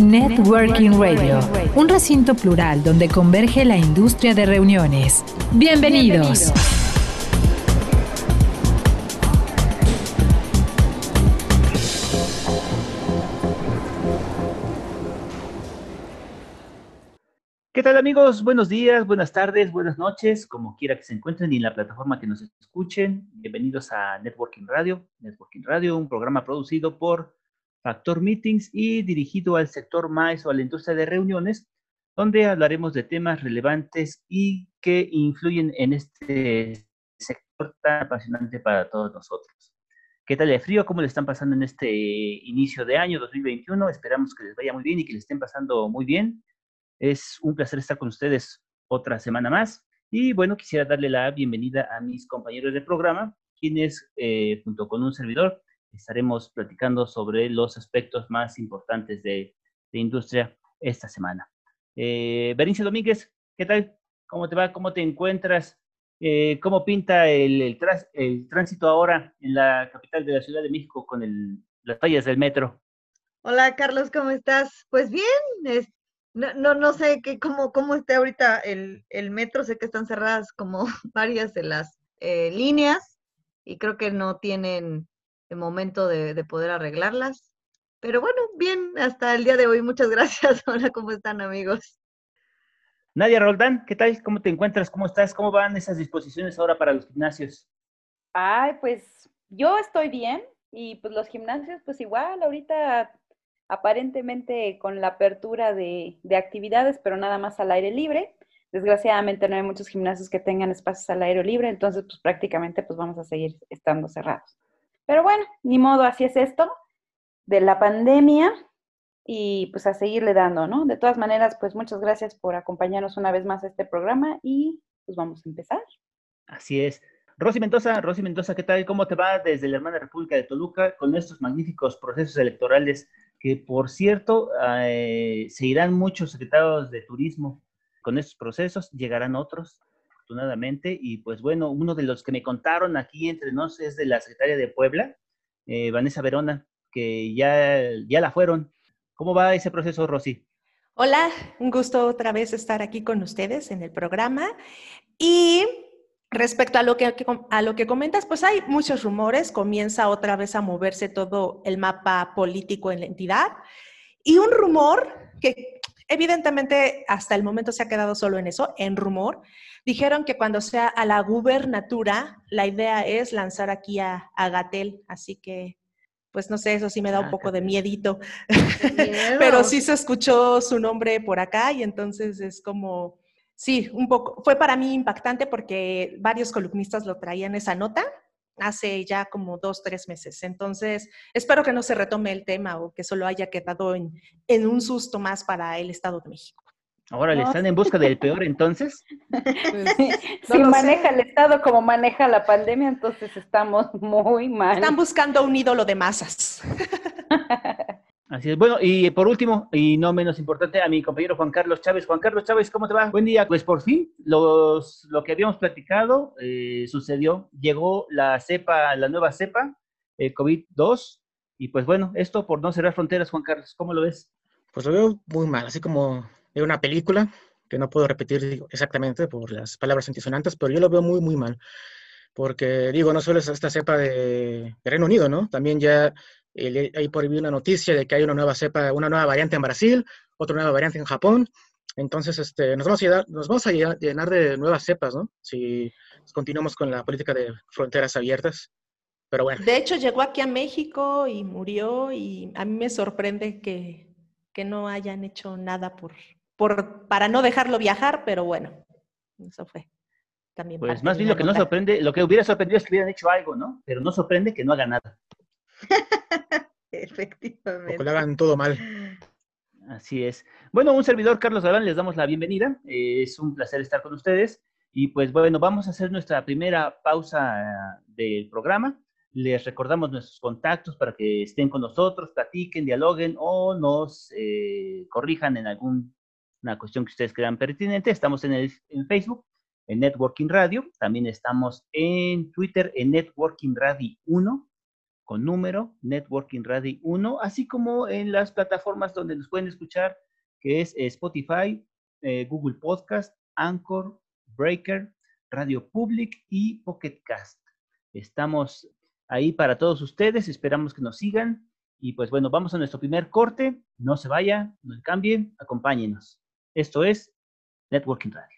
Networking Radio, un recinto plural donde converge la industria de reuniones. Bienvenidos. ¿Qué tal amigos? Buenos días, buenas tardes, buenas noches, como quiera que se encuentren y en la plataforma que nos escuchen. Bienvenidos a Networking Radio. Networking Radio, un programa producido por Factor Meetings y dirigido al sector MAIS o a la industria de reuniones, donde hablaremos de temas relevantes y que influyen en este sector tan apasionante para todos nosotros. ¿Qué tal el frío? ¿Cómo le están pasando en este inicio de año 2021? Esperamos que les vaya muy bien y que le estén pasando muy bien. Es un placer estar con ustedes otra semana más. Y bueno, quisiera darle la bienvenida a mis compañeros de programa, quienes, eh, junto con un servidor, estaremos platicando sobre los aspectos más importantes de, de industria esta semana. Eh, Berenice Domínguez, ¿qué tal? ¿Cómo te va? ¿Cómo te encuentras? Eh, ¿Cómo pinta el, el, el, tránsito ahora en la capital de la Ciudad de México con el, las fallas del metro? Hola Carlos, ¿cómo estás? Pues bien, es, no, no, no, sé qué, cómo, cómo esté ahorita el, el, metro, sé que están cerradas como varias de las eh, líneas y creo que no tienen el momento de, de, poder arreglarlas. Pero bueno, bien, hasta el día de hoy. Muchas gracias. Hola, ¿cómo están amigos? Nadia Roldán, ¿qué tal? ¿Cómo te encuentras? ¿Cómo estás? ¿Cómo van esas disposiciones ahora para los gimnasios? Ay, pues yo estoy bien y pues los gimnasios pues igual, ahorita aparentemente con la apertura de, de actividades, pero nada más al aire libre. Desgraciadamente no hay muchos gimnasios que tengan espacios al aire libre, entonces pues prácticamente pues vamos a seguir estando cerrados. Pero bueno, ni modo, así es esto de la pandemia y pues a seguirle dando, ¿no? De todas maneras, pues muchas gracias por acompañarnos una vez más a este programa y pues vamos a empezar. Así es. Rosy Mendoza, Rosy Mendoza, ¿qué tal? ¿Cómo te va desde la hermana República de Toluca con estos magníficos procesos electorales que, por cierto, eh, se irán muchos secretarios de turismo con estos procesos, llegarán otros, Y pues bueno, uno de los que me contaron aquí entre nos es de la secretaria de Puebla, eh, Vanessa Verona, que ya, ya la fueron. ¿Cómo va ese proceso, Rosy? Hola, un gusto otra vez estar aquí con ustedes en el programa. Y respecto a lo que, a lo que comentas, pues hay muchos rumores, comienza otra vez a moverse todo el mapa político en la entidad. Y un rumor que evidentemente hasta el momento se ha quedado solo en eso, en rumor, Dijeron que cuando sea a la gubernatura, la idea es lanzar aquí a, a Gatel, así que, pues no sé, eso sí me da un ah, poco de miedito, pero sí se escuchó su nombre por acá y entonces es como, sí, un poco, fue para mí impactante porque varios columnistas lo traían esa nota hace ya como dos, tres meses. Entonces, espero que no se retome el tema o que solo haya quedado en, en un susto más para el Estado de México. Ahora, ¿le están en busca del peor entonces? si maneja el Estado como maneja la pandemia, entonces estamos muy mal. Están buscando un ídolo de masas. Así es. Bueno, y por último, y no menos importante, a mi compañero Juan Carlos Chávez. Juan Carlos Chávez, ¿cómo te va? Buen día. Pues por fin, los, lo que habíamos platicado eh, sucedió. Llegó la cepa, la nueva cepa, el COVID-2. Y pues bueno, esto por no cerrar fronteras, Juan Carlos, ¿cómo lo ves? Pues lo veo muy mal, así como de una película, que no puedo repetir exactamente por las palabras antisonantes, pero yo lo veo muy, muy mal. Porque, digo, no solo es esta cepa de Reino Unido, ¿no? También ya eh, hay por ahí una noticia de que hay una nueva cepa, una nueva variante en Brasil, otra nueva variante en Japón. Entonces, este, nos, vamos a llenar, nos vamos a llenar de nuevas cepas, ¿no? Si continuamos con la política de fronteras abiertas. Pero bueno. De hecho, llegó aquí a México y murió y a mí me sorprende que, que no hayan hecho nada por, por, para no dejarlo viajar, pero bueno, eso fue también. Pues más bien lo que no sorprende, lo que hubiera sorprendido es que hubieran hecho algo, ¿no? Pero no sorprende que no haga nada. Efectivamente. O que lo hagan todo mal. Así es. Bueno, un servidor, Carlos Galán, les damos la bienvenida. Eh, es un placer estar con ustedes. Y pues bueno, vamos a hacer nuestra primera pausa eh, del programa. Les recordamos nuestros contactos para que estén con nosotros, platiquen, dialoguen o nos eh, corrijan en alguna cuestión que ustedes crean pertinente. Estamos en, el, en Facebook, en Networking Radio. También estamos en Twitter, en Networking Radio 1, con número, Networking Radio 1, así como en las plataformas donde nos pueden escuchar, que es Spotify, eh, Google Podcast, Anchor, Breaker, Radio Public y Pocket Cast. Estamos ahí para todos ustedes, esperamos que nos sigan. Y pues bueno, vamos a nuestro primer corte. No se vaya, no cambien, acompáñenos. Esto es Networking Radio.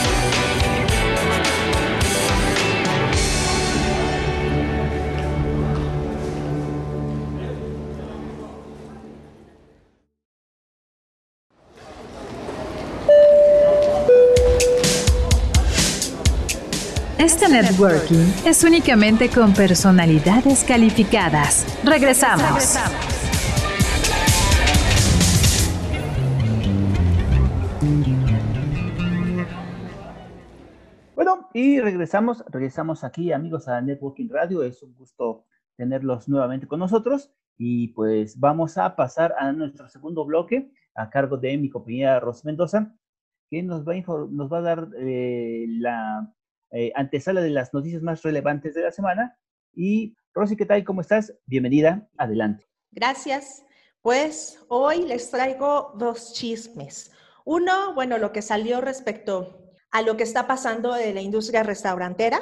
Networking es únicamente con personalidades calificadas. Regresamos. Bueno, y regresamos, regresamos aquí, amigos, a Networking Radio. Es un gusto tenerlos nuevamente con nosotros. Y pues vamos a pasar a nuestro segundo bloque a cargo de mi compañera Ros Mendoza, que nos va a, nos va a dar eh, la eh, antesala de las noticias más relevantes de la semana. Y Rosy, ¿qué tal? ¿Cómo estás? Bienvenida, adelante. Gracias. Pues hoy les traigo dos chismes. Uno, bueno, lo que salió respecto a lo que está pasando en la industria restaurantera,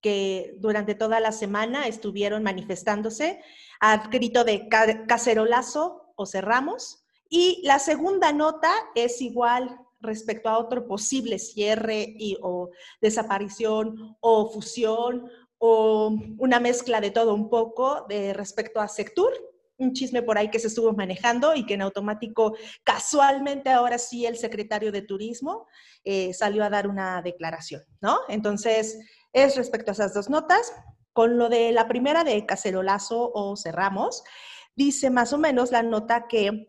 que durante toda la semana estuvieron manifestándose a grito de cacerolazo o cerramos. Y la segunda nota es igual respecto a otro posible cierre y, o desaparición o fusión o una mezcla de todo un poco de respecto a Sectur, un chisme por ahí que se estuvo manejando y que en automático, casualmente ahora sí el secretario de Turismo eh, salió a dar una declaración, ¿no? Entonces, es respecto a esas dos notas. Con lo de la primera de Cacerolazo o Cerramos, dice más o menos la nota que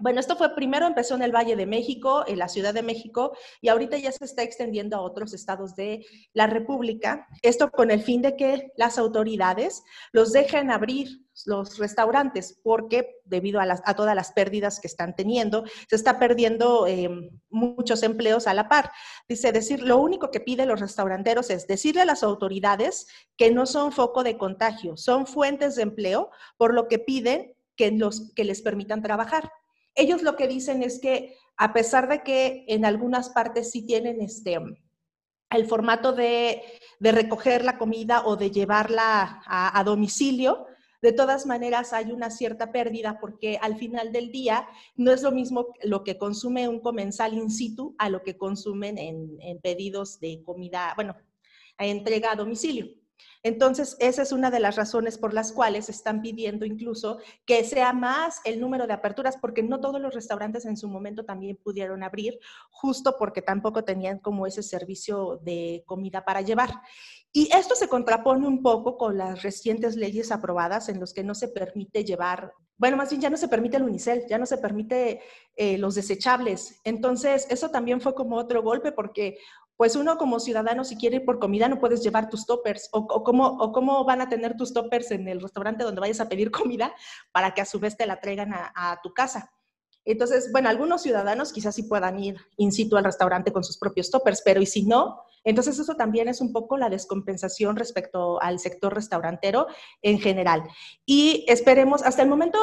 bueno, esto fue primero empezó en el Valle de México, en la Ciudad de México, y ahorita ya se está extendiendo a otros estados de la República. Esto con el fin de que las autoridades los dejen abrir los restaurantes, porque debido a, todas las pérdidas que están teniendo, se está perdiendo em, muchos empleos a la par. Dice, decir, lo único que piden los restauranteros es decirle a las autoridades que no son foco de contagio, son fuentes de empleo, por lo que piden que, los, que les permitan trabajar. Ellos lo que dicen es que a pesar de que en algunas partes sí tienen este, el formato de, recoger la comida o de llevarla a, domicilio, de todas maneras hay una cierta pérdida porque al final del día no es lo mismo lo que consume un comensal in situ a lo que consumen en, en pedidos de comida, bueno, entrega a domicilio. Entonces, esa es una de las razones por las cuales están pidiendo incluso que sea más el número de aperturas, porque no todos los restaurantes en su momento también pudieron abrir, justo porque tampoco tenían como ese servicio de comida para llevar. Y esto se contrapone un poco con las recientes leyes aprobadas en los que no se permite llevar, bueno, más bien ya no se permite el unicel, ya no se permite eh, los desechables. Entonces, eso también fue como otro golpe porque pues uno como ciudadano, si quiere ir por comida, no puedes llevar tus toppers. O, cómo, o cómo van a tener tus toppers en el restaurante donde vayas a pedir comida para que a su vez te la traigan a, tu casa. Entonces, bueno, algunos ciudadanos quizás sí puedan ir in situ al restaurante con sus propios toppers, pero y si no, entonces eso también es un poco la descompensación respecto al sector restaurantero en general. Y esperemos, hasta el momento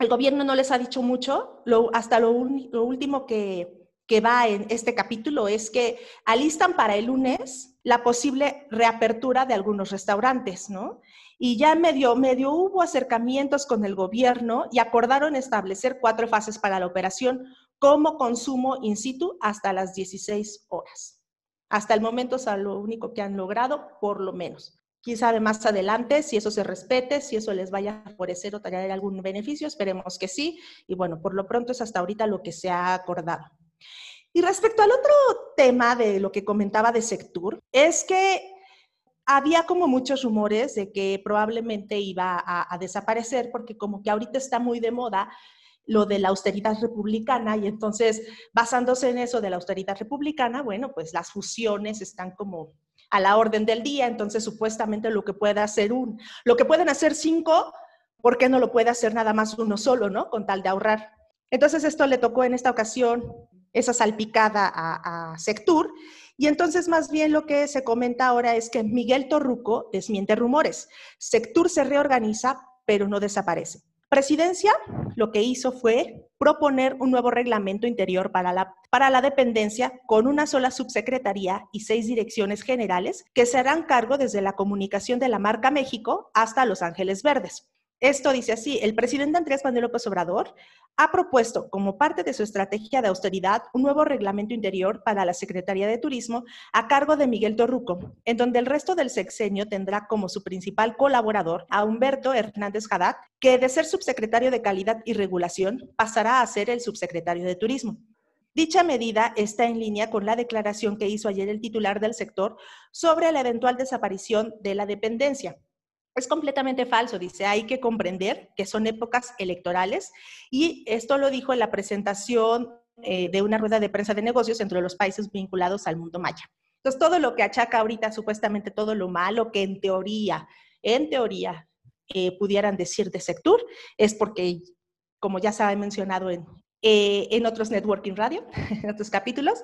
el gobierno no les ha dicho mucho, lo, hasta lo último que que va en este capítulo es que alistan para el lunes la posible reapertura de algunos restaurantes, ¿no? Y ya medio, medio hubo acercamientos con el gobierno y acordaron establecer cuatro fases para la operación como consumo in situ hasta las 16 horas. Hasta el momento es lo único que han logrado, por lo menos. Quién sabe más adelante si eso se respete, si eso les vaya a favorecer o traer algún beneficio, esperemos que sí. Y bueno, por lo pronto es hasta ahorita lo que se ha acordado. Y respecto al otro tema de lo que comentaba de Sectur, es que había como muchos rumores de que probablemente iba a, desaparecer porque como que ahorita está muy de moda lo de la austeridad republicana y entonces basándose en eso de la austeridad republicana, bueno, pues las fusiones están como a la orden del día, entonces supuestamente lo que puede hacer un, lo que pueden hacer cinco, ¿por qué no lo puede hacer nada más uno solo, no? Con tal de ahorrar. Entonces esto le tocó en esta ocasión esa salpicada a, Sectur y entonces más bien lo que se comenta ahora es que Miguel Torruco desmiente rumores. Sectur se reorganiza, pero no desaparece. Presidencia lo que hizo fue proponer un nuevo reglamento interior para la, para la dependencia con una sola subsecretaría y seis direcciones generales que se harán cargo desde la comunicación de la marca México hasta Los Ángeles Verdes. Esto dice así, el presidente Andrés Manuel López Obrador ha propuesto como parte de su estrategia de austeridad un nuevo reglamento interior para la Secretaría de Turismo a cargo de Miguel Torruco, en donde el resto del sexenio tendrá como su principal colaborador a Humberto Hernández Haddad, que de ser subsecretario de Calidad y Regulación pasará a ser el subsecretario de Turismo. Dicha medida está en línea con la declaración que hizo ayer el titular del sector sobre la eventual desaparición de la dependencia, es completamente falso, dice, hay que comprender que son épocas electorales y esto lo dijo en la presentación eh, de una rueda de prensa de negocios entre los países vinculados al mundo maya. Entonces, todo lo que achaca ahorita supuestamente todo lo malo que en teoría, en teoría, eh, pudieran decir de Sectur, es porque, como ya se ha mencionado en, eh, en otros Networking Radio, en otros capítulos,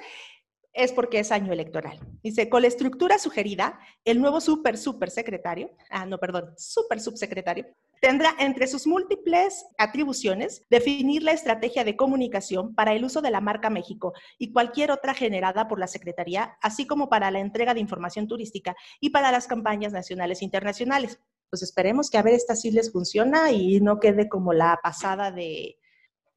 es porque es año electoral. Dice, con la estructura sugerida, el nuevo super, super secretario, ah, no, perdón, super subsecretario, tendrá entre sus múltiples atribuciones definir la estrategia de comunicación para el uso de la marca México y cualquier otra generada por la Secretaría, así como para la entrega de información turística y para las campañas nacionales e internacionales. Pues esperemos que a ver esta sí les funciona y no quede como la pasada de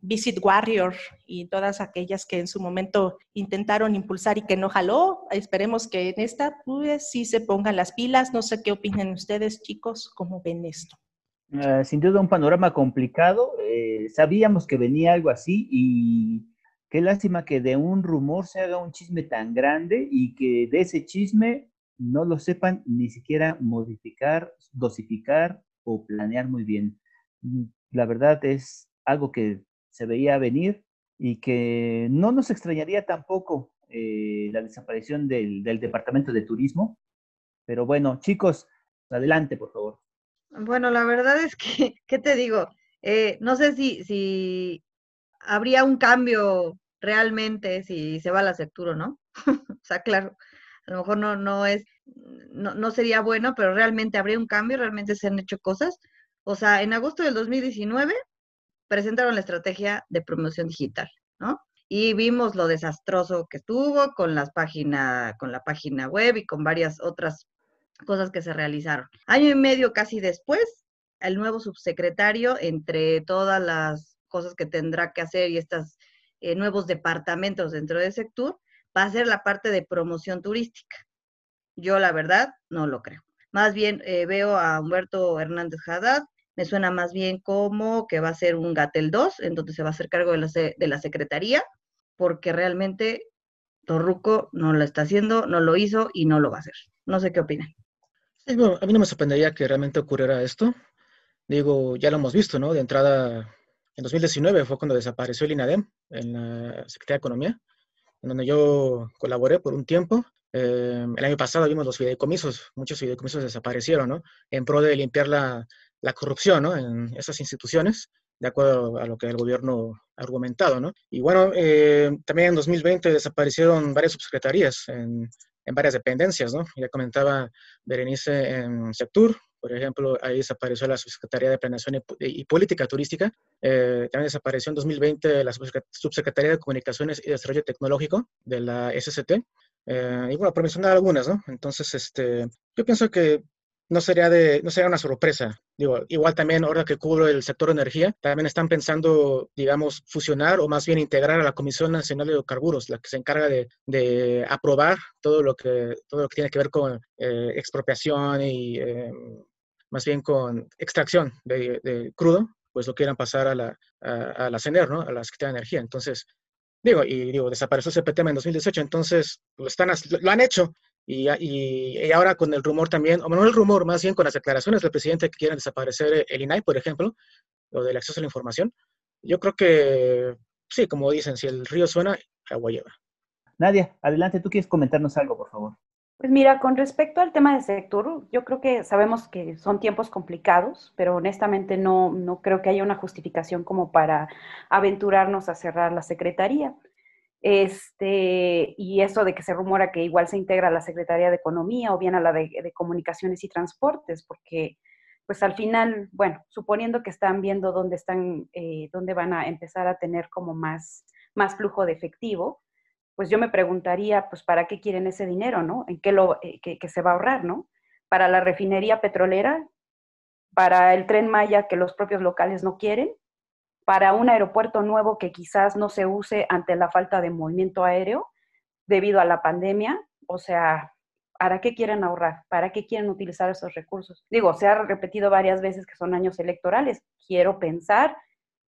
Visit Warrior y todas aquellas que en su momento intentaron impulsar y que no jaló. Esperemos que en esta pues sí se pongan las pilas. No sé qué opinan ustedes, chicos, cómo ven esto. Uh, sin duda un panorama complicado. Eh, sabíamos que venía algo así y qué lástima que de un rumor se haga un chisme tan grande y que de ese chisme no lo sepan ni siquiera modificar, dosificar o planear muy bien. La verdad es algo que se veía venir y que no nos extrañaría tampoco eh, la desaparición del, del, Departamento de Turismo. Pero bueno, chicos, adelante, por favor. Bueno, la verdad es que, ¿qué te digo? Eh, no sé si, si habría un cambio realmente si se va la sectura, ¿no? o sea, claro, a lo mejor no, no es, no, no sería bueno, pero realmente habría un cambio, realmente se han hecho cosas. O sea, en agosto del 2019 presentaron la estrategia de promoción digital, ¿no? Y vimos lo desastroso que estuvo con las páginas, con la página web y con varias otras cosas que se realizaron. Año y medio casi después, el nuevo subsecretario, entre todas las cosas que tendrá que hacer y estos eh, nuevos departamentos dentro del sector, va a ser la parte de promoción turística. Yo, la verdad, no lo creo. Más bien eh, veo a Humberto Hernández Haddad me suena más bien como que va a ser un Gatel 2, entonces se va a hacer cargo de la, de la Secretaría, porque realmente Torruco no lo está haciendo, no lo hizo y no lo va a hacer. No sé qué opinan. A mí no me sorprendería que realmente ocurriera esto. Digo, ya lo hemos visto, ¿no? De entrada, en 2019 fue cuando desapareció el INADEM en la Secretaría de Economía, en donde yo colaboré por un tiempo. Eh, el año pasado vimos los fideicomisos, muchos fideicomisos desaparecieron, ¿no? En pro de limpiar la, la corrupción ¿no? en esas instituciones, de acuerdo a lo que el gobierno ha argumentado. ¿no? Y bueno, eh, también en 2020 desaparecieron varias subsecretarías en, varias dependencias. ¿no? Ya comentaba Berenice en Sectur, por ejemplo, ahí desapareció la subsecretaría de Planeación y, y Política Turística. Eh, también desapareció en 2020 la subsecretaría de Comunicaciones y Desarrollo Tecnológico de la SCT. Eh, y bueno, por mencionar algunas, ¿no? Entonces, este, yo pienso que no sería, de, no sería una sorpresa. Digo, igual también ahora que cubro el sector energía, también están pensando, digamos, fusionar o más bien integrar a la Comisión Nacional de Hidrocarburos, la que se encarga de, de aprobar todo lo, que, todo lo que tiene que ver con eh, expropiación y eh, más bien con extracción de, crudo, pues lo quieran pasar a la, a, la CENER, ¿no? A la Secretaría de Energía. Entonces, digo, y digo, desapareció tema en 2018, entonces lo, están, lo han hecho y, y, ahora con el rumor también, o no el rumor, más bien con las declaraciones del presidente que quieren desaparecer el INAI, por ejemplo, lo del acceso a la información, yo creo que sí, como dicen, si el río suena, agua lleva. Nadia, adelante, tú quieres comentarnos algo, por favor. Pues mira, con respecto al tema de sector, yo creo que sabemos que son tiempos complicados, pero honestamente no, no creo que haya una justificación como para aventurarnos a cerrar la Secretaría. Este, y eso de que se rumora que igual se integra a la Secretaría de Economía o bien a la de, Comunicaciones y Transportes, porque pues al final, bueno, suponiendo que están viendo dónde están, eh, dónde van a empezar a tener como más, más flujo de efectivo, pues yo me preguntaría, pues, ¿para qué quieren ese dinero, no? ¿En qué lo, eh, que, que se va a ahorrar, no? ¿Para la refinería petrolera? ¿Para el tren Maya que los propios locales no quieren? Para un aeropuerto nuevo que quizás no se use ante la falta de movimiento aéreo debido a la pandemia. O sea, ¿para qué quieren ahorrar? ¿Para qué quieren utilizar esos recursos? Digo, se ha repetido varias veces que son años electorales. Quiero pensar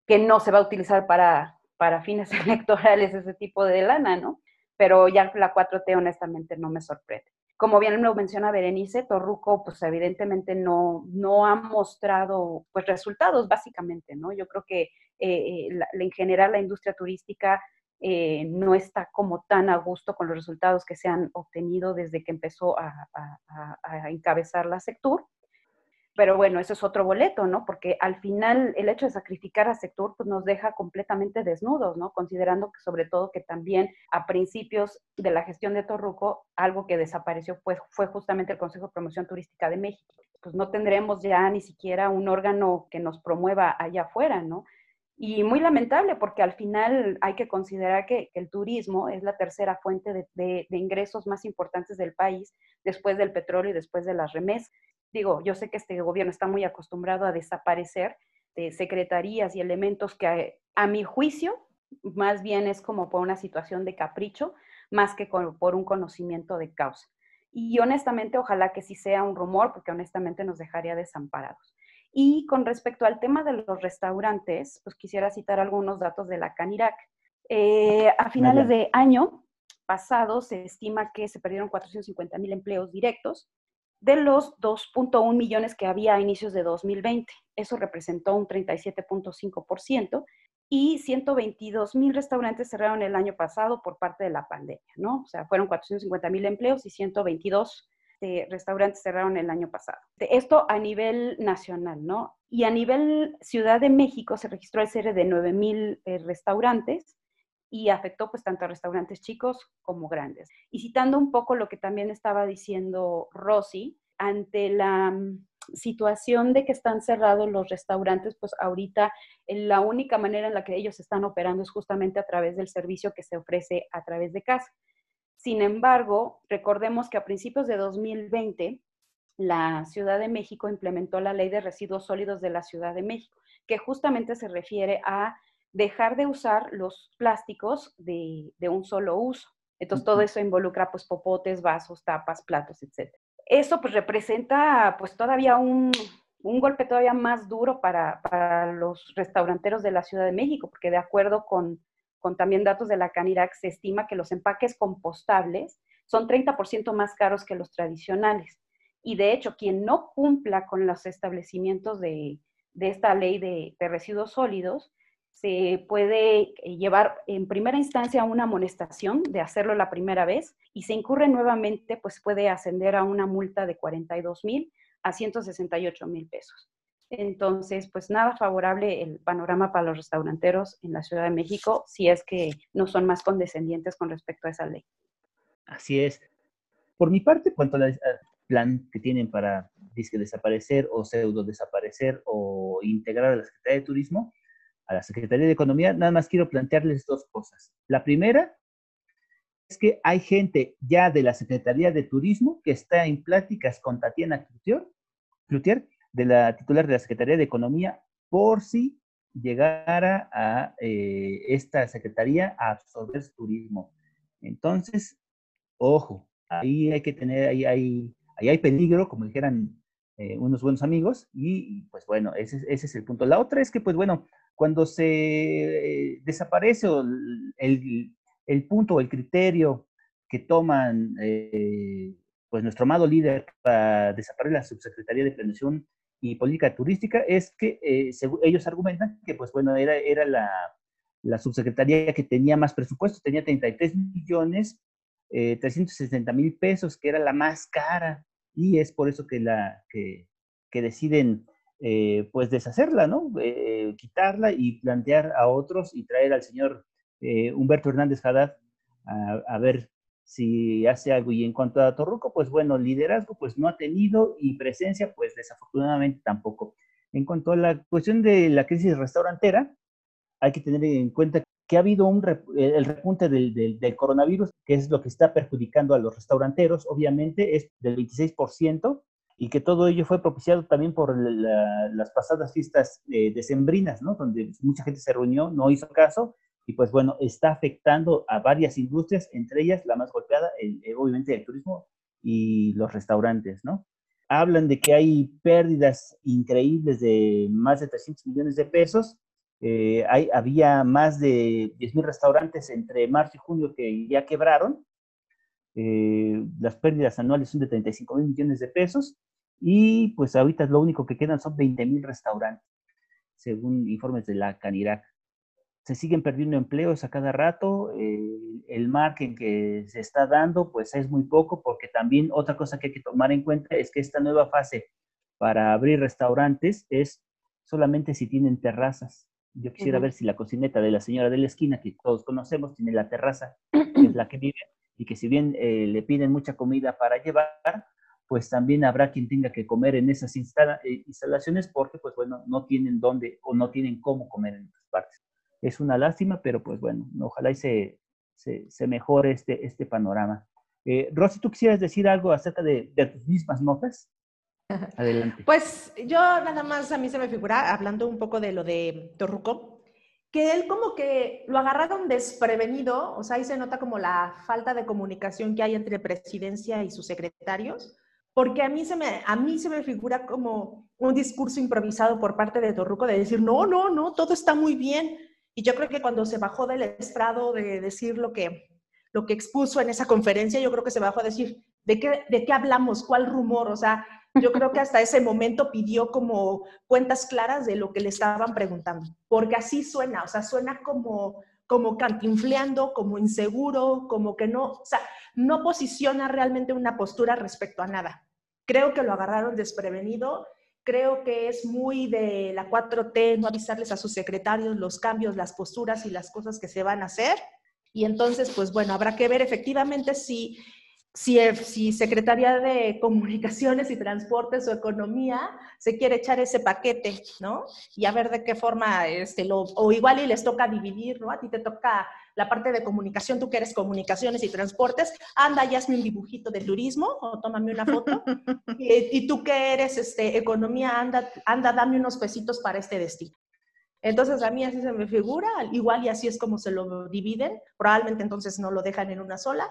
que no se va a utilizar para, para fines electorales ese tipo de lana, ¿no? Pero ya la 4T honestamente no me sorprende como bien lo menciona Berenice, Torruco, pues evidentemente no, no ha mostrado pues resultados, básicamente, ¿no? Yo creo que eh, eh, en general la industria turística eh, no está como tan a gusto con los resultados que se han obtenido desde que empezó a, a encabezar la sector pero bueno, eso es otro boleto, ¿no? Porque al final el hecho de sacrificar a Sector pues nos deja completamente desnudos, ¿no? Considerando que sobre todo que también a principios de la gestión de Torruco, algo que desapareció pues, fue justamente el Consejo de Promoción Turística de México. Pues no tendremos ya ni siquiera un órgano que nos promueva allá afuera, ¿no? Y muy lamentable porque al final hay que considerar que, el turismo es la tercera fuente de, ingresos más importantes del país después del petróleo y después de las remesas digo, yo sé que este gobierno está muy acostumbrado a desaparecer de secretarías y elementos que a, mi juicio más bien es como por una situación de capricho, más que por un conocimiento de causa. Y honestamente, ojalá que sí sea un rumor, porque honestamente nos dejaría desamparados. Y con respecto al tema de los restaurantes, pues quisiera citar algunos datos de la Canirac. Eh, a finales de año pasado se estima que se perdieron 450 mil empleos directos, de los 2.1 millones que había a inicios de 2020. Eso representó un 37.5% y 122 mil restaurantes cerraron el año pasado por parte de la pandemia, ¿no? O sea, fueron 450 mil empleos y 122 eh, restaurantes cerraron el año pasado. Esto a nivel nacional, ¿no? Y a nivel Ciudad de México se registró el cierre de 9 mil eh, restaurantes y afectó pues tanto a restaurantes chicos como grandes. Y citando un poco lo que también estaba diciendo Rosy, ante la mm, situación de que están cerrados los restaurantes, pues ahorita eh, la única manera en la que ellos están operando es justamente a través del servicio que se ofrece a través de casa. Sin embargo, recordemos que a principios de 2020 la Ciudad de México implementó la ley de residuos sólidos de la Ciudad de México, que justamente se refiere a dejar de usar los plásticos de, un solo uso. Entonces, todo eso involucra pues popotes, vasos, tapas, platos, etc. Eso pues representa pues todavía un, golpe todavía más duro para, los restauranteros de la Ciudad de México, porque de acuerdo con, con también datos de la Canirac, se estima que los empaques compostables son 30% más caros que los tradicionales. Y de hecho, quien no cumpla con los establecimientos de, esta ley de, de, residuos sólidos, se puede eh, llevar en primera instancia una amonestación de hacerlo la primera vez y se incurre nuevamente, pues puede ascender a una multa de 42 mil a 168 mil pesos. Entonces, pues nada favorable el panorama para los restauranteros en la Ciudad de México si es que no son más condescendientes con respecto a esa ley. Así es. Por mi parte, cuanto al plan que tienen para disque desaparecer o pseudo desaparecer o integrar a la Secretaría de Turismo, a la Secretaría de Economía, nada más quiero plantearles dos cosas. La primera es que hay gente ya de la Secretaría de Turismo que está en pláticas con Tatiana Crucior Cloutier, de la titular de la Secretaría de Economía, por si llegara a eh, esta Secretaría a absorber turismo. Entonces, ojo, ahí hay que tener, ahí hay, ahí hay peligro, como dijeran eh, unos buenos amigos, y pues bueno, ese, ese, es el punto. La otra es que, pues bueno, cuando se desaparece el, el, punto o el criterio que toman eh, pues nuestro amado líder para desaparecer la subsecretaría de Planeación y Política Turística es que eh, ellos argumentan que pues bueno, era, era la, la subsecretaría que tenía más presupuesto, tenía 33 millones, eh, 360 mil pesos, que era la más cara, y es por eso que, la, que, que deciden eh, pues deshacerla, ¿no? Eh, quitarla y plantear a otros y traer al señor eh, Humberto Hernández Haddad a, a, ver si hace algo. Y en cuanto a Torruco, pues bueno, liderazgo pues no ha tenido y presencia pues desafortunadamente tampoco. En cuanto a la cuestión de la crisis restaurantera, hay que tener en cuenta que ha habido un el repunte del, del, coronavirus, que es lo que está perjudicando a los restauranteros, obviamente es del 26%, y que todo ello fue propiciado también por la, las pasadas fiestas eh, decembrinas, ¿no? Donde mucha gente se reunió, no hizo caso, y pues bueno, está afectando a varias industrias, entre ellas la más golpeada, el, obviamente el turismo y los restaurantes, ¿no? Hablan de que hay pérdidas increíbles de más de 300 millones de pesos, eh, hay, había más de 10 mil restaurantes entre marzo y junio que ya quebraron. Eh, las pérdidas anuales son de 35 mil millones de pesos y pues ahorita lo único que quedan son 20 mil restaurantes, según informes de la Canirac. Se siguen perdiendo empleos a cada rato, eh, el margen que se está dando pues es muy poco porque también otra cosa que hay que tomar en cuenta es que esta nueva fase para abrir restaurantes es solamente si tienen terrazas. Yo quisiera uh -huh. ver si la cocineta de la señora de la esquina, que todos conocemos, tiene la terraza, que es la que vive, y que si bien eh, le piden mucha comida para llevar, pues también habrá quien tenga que comer en esas instala eh, instalaciones porque, pues bueno, no tienen dónde o no tienen cómo comer en otras partes. Es una lástima, pero pues bueno, ojalá y se, se, se mejore este, este panorama. Eh, Rosy, ¿tú quisieras decir algo acerca de, de tus mismas notas? Adelante. Pues yo nada más a mí se me figura, hablando un poco de lo de Torruco, que él como que lo agarraron desprevenido, o sea, ahí se nota como la falta de comunicación que hay entre presidencia y sus secretarios, porque a mí se me, a mí se me figura como un discurso improvisado por parte de Torruco de decir, no, no, no, todo está muy bien. Y yo creo que cuando se bajó del estrado de decir lo que, lo que expuso en esa conferencia, yo creo que se bajó a decir, ¿de qué, de qué hablamos? ¿Cuál rumor? O sea, yo creo que hasta ese momento pidió como cuentas claras de lo que le estaban preguntando, porque así suena, o sea, suena como, como cantinfleando, como inseguro, como que no, o sea, no posiciona realmente una postura respecto a nada. Creo que lo agarraron desprevenido, creo que es muy de la 4T no avisarles a sus secretarios los cambios, las posturas y las cosas que se van a hacer. Y entonces, pues bueno, habrá que ver efectivamente si si, si Secretaría de Comunicaciones y Transportes o Economía se quiere echar ese paquete, ¿no? Y a ver de qué forma, este, lo, o igual y les toca dividir, ¿no? A ti te toca la parte de comunicación, tú que eres comunicaciones y transportes, anda y hazme un dibujito de turismo o tómame una foto. y, y, tú que eres este, economía, anda, anda, dame unos pesitos para este destino. Entonces a mí así se me figura, igual y así es como se lo dividen, probablemente entonces no lo dejan en una sola,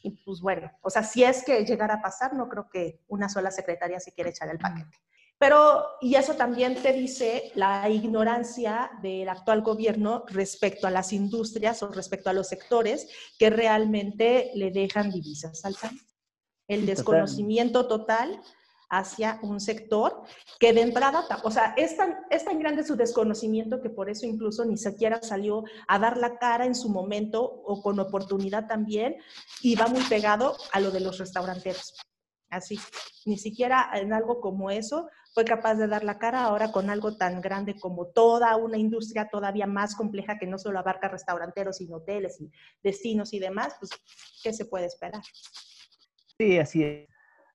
y pues bueno, o sea, si es que llegara a pasar, no creo que una sola secretaria se quiera echar el paquete. Pero, y eso también te dice la ignorancia del actual gobierno respecto a las industrias o respecto a los sectores que realmente le dejan divisas al país. El desconocimiento total hacia un sector que de entrada, o sea, es tan, es tan grande su desconocimiento que por eso incluso ni siquiera salió a dar la cara en su momento o con oportunidad también y va muy pegado a lo de los restauranteros. Así, ni siquiera en algo como eso fue capaz de dar la cara ahora con algo tan grande como toda una industria todavía más compleja que no solo abarca restauranteros, sino hoteles y destinos y demás, pues, ¿qué se puede esperar? Sí, así es.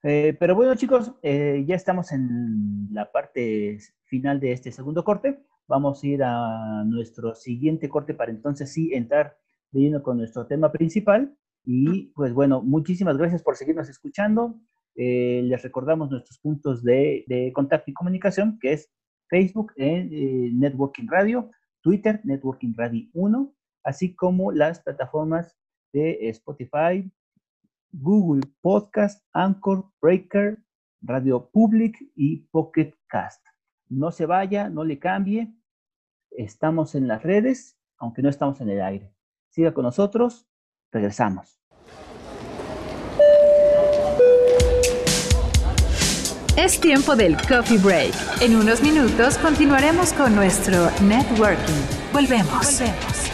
Eh, pero bueno, chicos, eh, ya estamos en la parte final de este segundo corte. Vamos a ir a nuestro siguiente corte para entonces sí entrar de lleno con nuestro tema principal. Y pues bueno, muchísimas gracias por seguirnos escuchando. Eh, les recordamos nuestros puntos de, contacto y comunicación, que es Facebook en eh, Networking Radio, Twitter Networking Radio 1, así como las plataformas de Spotify, Google Podcast, Anchor, Breaker, Radio Public y Pocket Cast. No se vaya, no le cambie. Estamos en las redes, aunque no estamos en el aire. Siga con nosotros, regresamos. Es tiempo del coffee break. En unos minutos continuaremos con nuestro networking. Volvemos. Volvemos.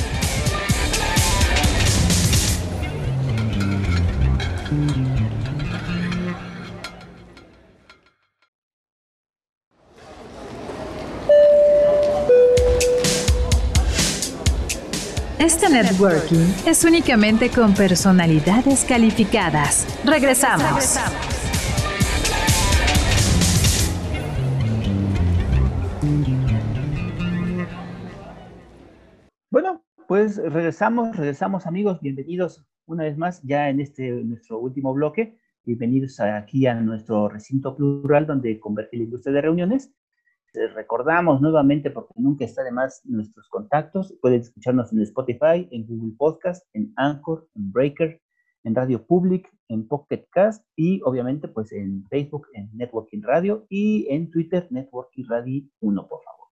Este networking es únicamente con personalidades calificadas. Regresamos. Bueno, pues regresamos, regresamos amigos, bienvenidos una vez más ya en este nuestro último bloque. Bienvenidos aquí a nuestro recinto plural donde converge la industria de reuniones recordamos nuevamente, porque nunca está de más nuestros contactos, pueden escucharnos en Spotify, en Google Podcast, en Anchor, en Breaker, en Radio Public, en Pocket Cast y obviamente pues en Facebook, en Networking Radio y en Twitter, Networking Radio 1, por favor.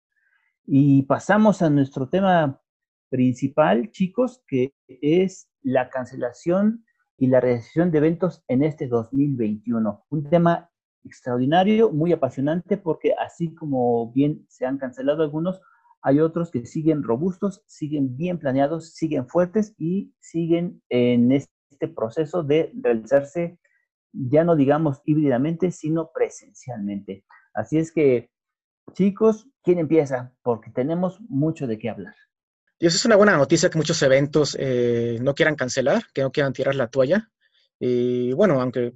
Y pasamos a nuestro tema principal, chicos, que es la cancelación y la realización de eventos en este 2021. Un tema extraordinario, muy apasionante, porque así como bien se han cancelado algunos, hay otros que siguen robustos, siguen bien planeados, siguen fuertes y siguen en este proceso de realizarse, ya no digamos híbridamente, sino presencialmente. Así es que, chicos, ¿quién empieza? Porque tenemos mucho de qué hablar. Y eso es una buena noticia que muchos eventos eh, no quieran cancelar, que no quieran tirar la toalla. Y bueno, aunque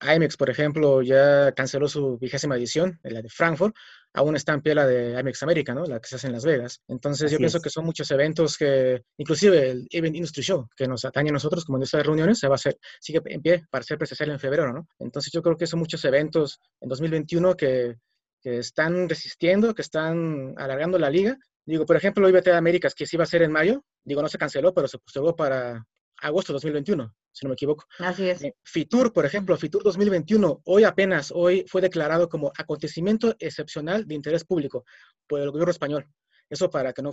IMEX, por ejemplo, ya canceló su vigésima edición, la de Frankfurt, aún está en pie la de IMEX América, ¿no? La que se hace en Las Vegas. Entonces, yo pienso que son muchos eventos que, inclusive el Event Industry Show, que nos atañe a nosotros como industria de reuniones, se va a hacer, sigue en pie para ser presencial en febrero, ¿no? Entonces, yo creo que son muchos eventos en 2021 que, que están resistiendo, que están alargando la liga. Digo, por ejemplo, IBT de Américas, que sí iba a ser en mayo, digo, no se canceló, pero se postergó para agosto de 2021 si no me equivoco. Así es. Eh, Fitur, por ejemplo, Fitur 2021, hoy apenas, hoy fue declarado como acontecimiento excepcional de interés público por el gobierno español. Eso para que no,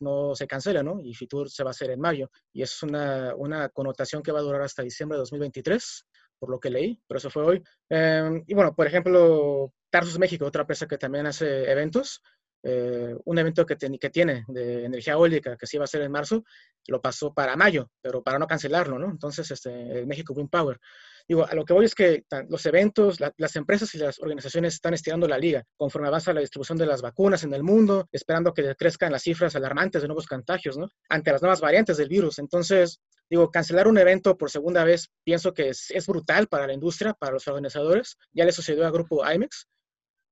no se cancele, ¿no? Y Fitur se va a hacer en mayo. Y es una, una connotación que va a durar hasta diciembre de 2023, por lo que leí, pero eso fue hoy. Em, y bueno, por ejemplo, Tarsus México, otra empresa que también hace eventos, eh, un evento que, tiene de energía eólica que se iba a hacer en marzo, lo pasó para mayo, pero para no cancelarlo, ¿no? Entonces, este, México Wind Power. Digo, a lo que voy es que los eventos, las empresas y las organizaciones están estirando la liga conforme avanza la distribución de las vacunas en el mundo, esperando que crezcan las cifras alarmantes de nuevos contagios, ¿no? Ante las nuevas variantes del virus. Entonces, digo, cancelar un evento por segunda vez pienso que es, brutal para la industria, para los organizadores. Ya le sucedió al grupo IMEX,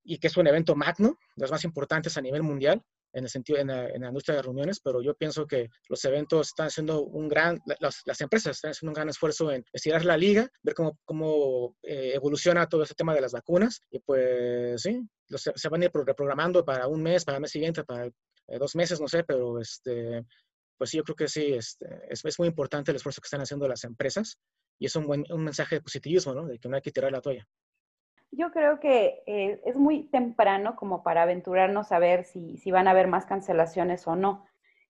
y que es un evento magno, de los más importantes a nivel mundial en el sentido en la, industria de reuniones, pero yo pienso que los eventos están haciendo un gran, las, las empresas están haciendo un gran esfuerzo en estirar la liga, ver cómo, cómo eh, evoluciona todo ese tema de las vacunas y pues sí, se van a ir reprogramando para un mes, para el mes siguiente, para eh, dos meses, no sé, pero este, pues sí, yo creo que sí, este, es, es, muy importante el esfuerzo que están haciendo las empresas y es un, buen, un mensaje de positivismo, ¿no? De que no hay que tirar la toalla. Yo creo que eh, es muy temprano como para aventurarnos a ver si, si, van a haber más cancelaciones o no.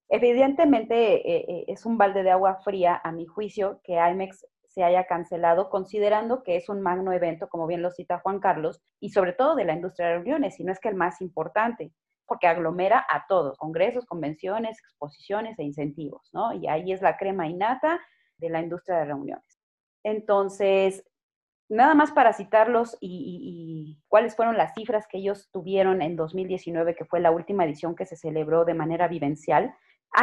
Evidentemente eh, eh, es un balde de agua fría, a mi juicio, que IMEX se haya cancelado, considerando que es un magno evento, como bien lo cita Juan Carlos, y sobre todo de la industria de reuniones, y no es que el más importante, porque aglomera a todos, congresos, convenciones, exposiciones e incentivos, ¿no? Y ahí es la crema innata de la industria de reuniones. Entonces, nada más para citarlos y, cuáles fueron las cifras que ellos tuvieron en 2019, que fue la última edición que se celebró de manera vivencial,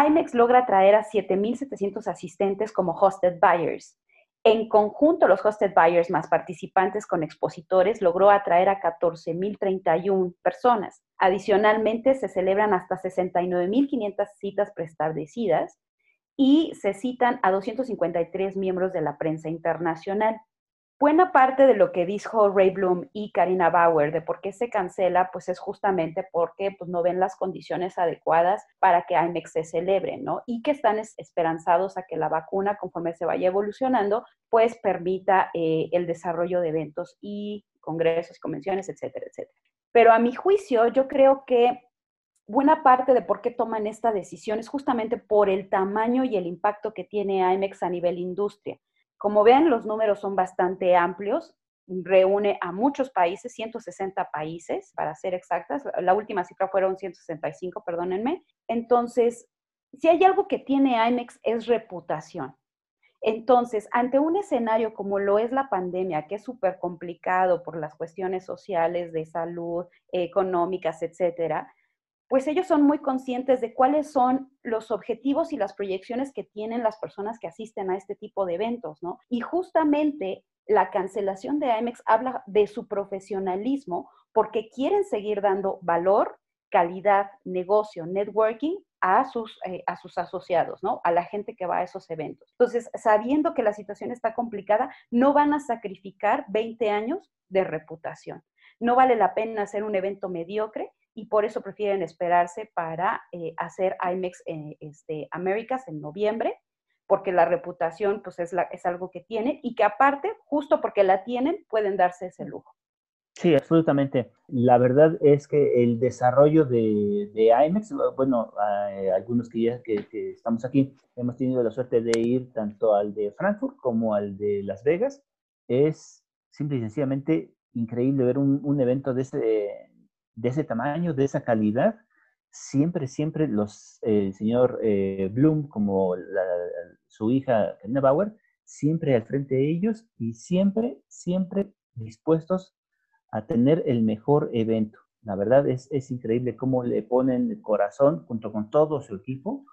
IMEX logra atraer a 7.700 asistentes como hosted buyers. En conjunto, los hosted buyers más participantes con expositores logró atraer a 14.031 personas. Adicionalmente, se celebran hasta 69.500 citas preestablecidas y se citan a 253 miembros de la prensa internacional. Buena parte de lo que dijo Ray Bloom y Karina Bauer de por qué se cancela, pues es justamente porque pues, no ven las condiciones adecuadas para que IMEX se celebre, ¿no? Y que están esperanzados a que la vacuna, conforme se vaya evolucionando, pues permita eh, el desarrollo de eventos y congresos, convenciones, etcétera, etcétera. Pero a mi juicio, yo creo que buena parte de por qué toman esta decisión es justamente por el tamaño y el impacto que tiene IMEX a nivel industria. Como ven, los números son bastante amplios, reúne a muchos países, 160 países para ser exactas, la última cifra fueron 165, perdónenme. Entonces, si hay algo que tiene IMEX es reputación. Entonces, ante un escenario como lo es la pandemia, que es súper complicado por las cuestiones sociales, de salud, económicas, etcétera, pues ellos son muy conscientes de cuáles son los objetivos y las proyecciones que tienen las personas que asisten a este tipo de eventos, ¿no? Y justamente la cancelación de AMEX habla de su profesionalismo porque quieren seguir dando valor, calidad, negocio, networking a sus, eh, a sus asociados, ¿no? A la gente que va a esos eventos. Entonces, sabiendo que la situación está complicada, no van a sacrificar 20 años de reputación. No vale la pena hacer un evento mediocre y por eso prefieren esperarse para eh, hacer IMEX en este, Américas en noviembre, porque la reputación pues es, la, es algo que tienen y que aparte, justo porque la tienen, pueden darse ese lujo. Sí, absolutamente. La verdad es que el desarrollo de, de IMEX, bueno, algunos que ya que, estamos aquí, hemos tenido la suerte de ir tanto al de Frankfurt como al de Las Vegas, es simple y sencillamente increíble ver un, un evento de ese, de ese tamaño, de esa calidad, siempre, siempre los, el señor eh, Bloom, como su hija Karina Bauer, siempre al frente de ellos y siempre, siempre dispuestos a tener el mejor evento. La verdad es, es increíble cómo le ponen el corazón junto con todo su equipo.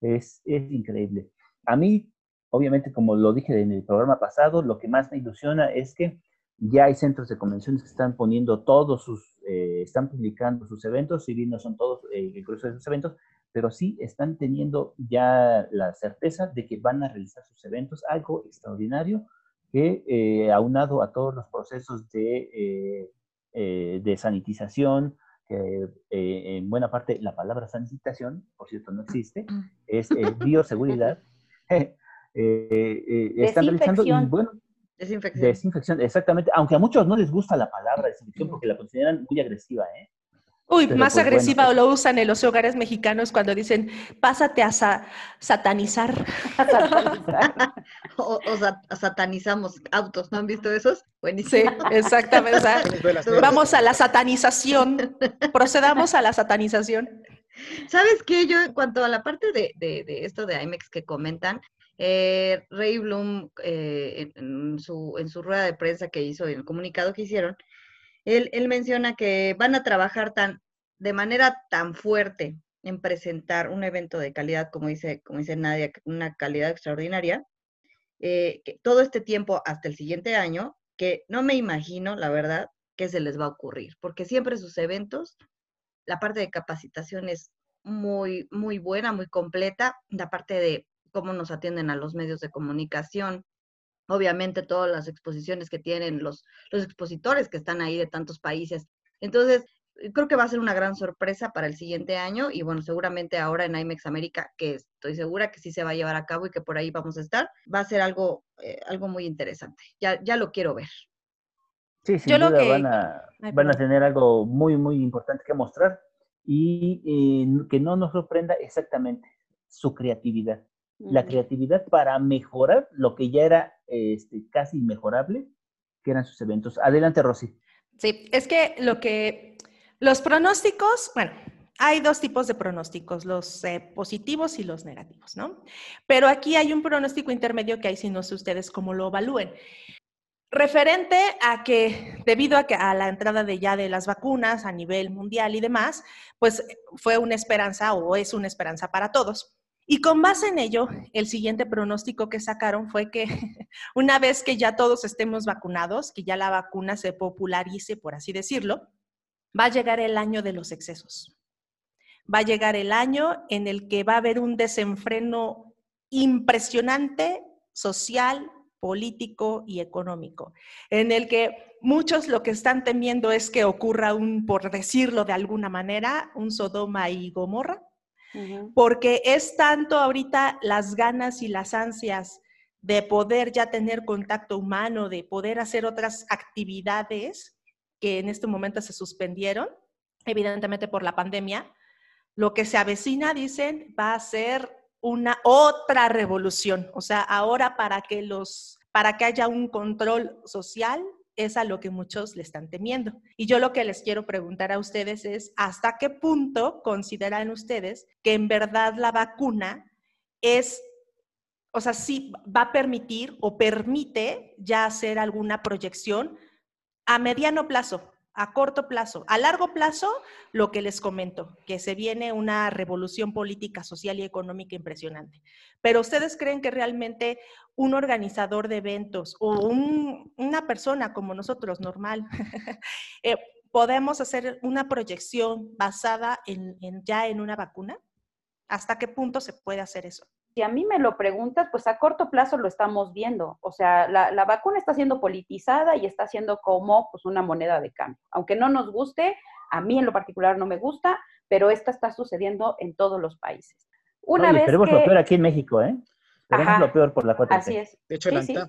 Es, es increíble. A mí, obviamente, como lo dije en el programa pasado, lo que más me ilusiona es que ya hay centros de convenciones que están poniendo todos sus, eh, están publicando sus eventos, si bien no son todos eh, el grueso de sus eventos, pero sí están teniendo ya la certeza de que van a realizar sus eventos, algo extraordinario que eh, aunado a todos los procesos de, de sanitización, que en buena parte la palabra sanitización, por cierto, no existe, es bioseguridad, están realizando, y bueno, Desinfección. Desinfección, exactamente. Aunque a muchos no les gusta la palabra desinfección porque la consideran muy agresiva, ¿eh? Uy, más pues, agresiva o lo usan en los hogares mexicanos cuando dicen, pásate a satanizar. o, satanizamos autos, ¿no han visto esos? Buenísimo. Sí, exactamente. Vamos a la satanización. Procedamos a la satanización. ¿Sabes qué? Yo, en cuanto a la parte de, de, de esto de IMEX que comentan, eh, Ray Bloom, eh, en, su, en rueda de prensa que hizo, en el comunicado que hicieron, él, él menciona que van a trabajar tan, de manera tan fuerte en presentar un evento de calidad, como dice, como dice Nadia, una calidad extraordinaria, eh, que todo este tiempo hasta el siguiente año, que no me imagino, la verdad, que se les va a ocurrir, porque siempre sus eventos, la parte de capacitación es muy, muy buena, muy completa, la parte de cómo nos atienden a los medios de comunicación, obviamente todas las exposiciones que tienen los, los expositores que están ahí de tantos países. Entonces, eh, creo que va a ser una gran sorpresa para el siguiente año y bueno, seguramente ahora en IMEX América, que estoy segura que sí se va a llevar a cabo y que por ahí vamos a estar, va a ser algo, eh, algo muy interesante. Ya, ya lo quiero ver. Sí, sin duda van, a, van a tener algo muy, muy importante que mostrar y eh, que no nos sorprenda exactamente su creatividad la creatividad para mejorar lo que ya era este, casi inmejorable, que eran sus eventos. Adelante, Rosy. Sí, es que lo que los pronósticos, bueno, hay dos tipos de pronósticos, los eh, positivos y los negativos, ¿no? Pero aquí hay un pronóstico intermedio que hay si no sé ustedes cómo lo evalúen. Referente a que debido a, que, a la entrada de ya de las vacunas a nivel mundial y demás, pues fue una esperanza o es una esperanza para todos. Y con base en ello, el siguiente pronóstico que sacaron fue que una vez que ya todos estemos vacunados, que ya la vacuna se popularice, por así decirlo, va a llegar el año de los excesos. Va a llegar el año en el que va a haber un desenfreno impresionante social, político y económico, en el que muchos lo que están temiendo es que ocurra un, por decirlo de alguna manera, un Sodoma y Gomorra, porque es tanto ahorita las ganas y las ansias de poder ya tener contacto humano, de poder hacer otras actividades que en este momento se suspendieron, evidentemente por la pandemia, lo que se avecina, dicen, va a ser una otra revolución. O sea, ahora para que los, para que haya un control social, es a lo que muchos le están temiendo. Y yo lo que les quiero preguntar a ustedes es, ¿hasta qué punto consideran ustedes que en verdad la vacuna es, o sea, sí va a permitir o permite ya hacer alguna proyección a mediano plazo? A corto plazo. A largo plazo, lo que les comento, que se viene una revolución política, social y económica impresionante. Pero ustedes creen que realmente un organizador de eventos o una persona como nosotros, normal, eh, podemos hacer una proyección basada en, ya en una vacuna? ¿Hasta qué punto se puede hacer eso? Si a mí me lo preguntas, pues a corto plazo lo estamos viendo. O sea, la, vacuna está siendo politizada y está siendo como pues, una moneda de cambio. Aunque no nos guste, a mí en lo particular no me gusta, pero esto está sucediendo en todos los países. Una vez esperemos lo peor aquí en México, ¿eh? Esperemos lo peor por la 4 Así es. De hecho, el ANTAD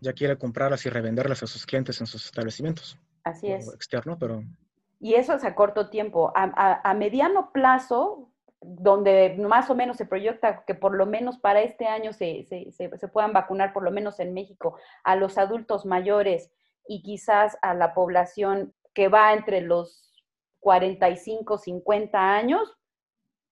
Ya, quiere comprarlas y revenderlas a sus clientes en sus establecimientos. Así es. Externo, pero... Y eso es a corto tiempo. a mediano plazo, donde más o menos se proyecta que por lo menos para este año se, puedan vacunar, por lo menos en México, a los adultos mayores y quizás a la población que va entre los 45, 50 años,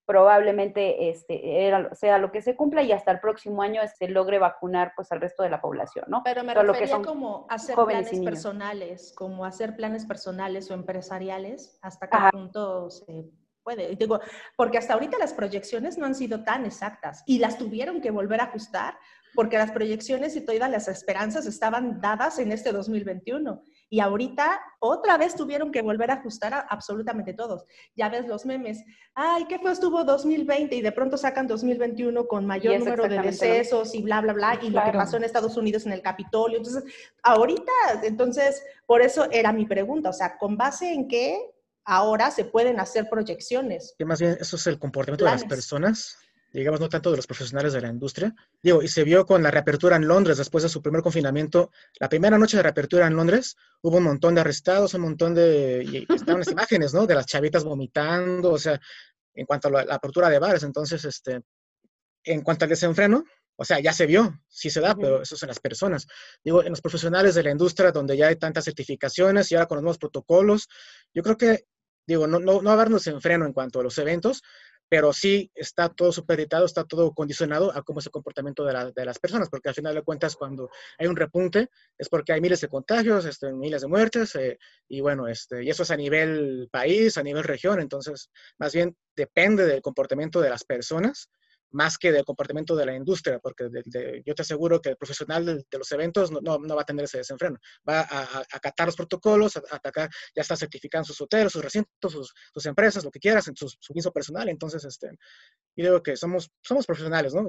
probablemente este, sea lo que se cumpla y hasta el próximo año se logre vacunar pues al resto de la población, ¿no? Pero me refería que como hacer planes personales, como hacer planes personales o empresariales, hasta qué punto se puede. Digo, porque hasta ahorita las proyecciones no han sido tan exactas y las tuvieron que volver a ajustar porque las proyecciones y todas las esperanzas estaban dadas en este 2021. Y ahorita otra vez tuvieron que volver a ajustar a absolutamente todos. Ya ves los memes, ay, qué fue estuvo 2020 y de pronto sacan 2021 con mayor número de decesos y bla, bla, bla, y lo que pasó en Estados Unidos en el Capitolio. Entonces, ahorita, entonces, por eso era mi pregunta, o sea, ¿con base en qué ahora se pueden hacer proyecciones. Y más bien, eso es el comportamiento de las personas, digamos, no tanto de los profesionales de la industria. Digo, y se vio con la reapertura en Londres después de su primer confinamiento. La primera noche de reapertura en Londres hubo un montón de arrestados, un montón de... Y estaban las imágenes, ¿no? De las chavitas vomitando, o sea, en cuanto a la, apertura de bares. Entonces, este, en cuanto al desenfreno, o sea, ya se vio, sí se da, pero eso es en las personas. Digo, en los profesionales de la industria donde ya hay tantas certificaciones y ahora con los nuevos protocolos, yo creo que, digo, no, no, no habernos en freno en cuanto a los eventos, pero sí está todo supeditado, está todo condicionado a cómo es el comportamiento de, de, las personas, porque al final de cuentas cuando hay un repunte es porque hay miles de contagios, este, miles de muertes, eh, y bueno, este, y eso es a nivel país, a nivel región, entonces más bien depende del comportamiento de las personas más que del comportamiento de la industria, porque yo te aseguro que el profesional de, los eventos no, no, va a tener ese desenfreno. Va a, acatar los protocolos, a, atacar, ya está certificando sus hoteles, sus recintos, sus, sus empresas, lo que quieras, su, su piso personal. Entonces, este, yo digo que somos, somos profesionales, ¿no?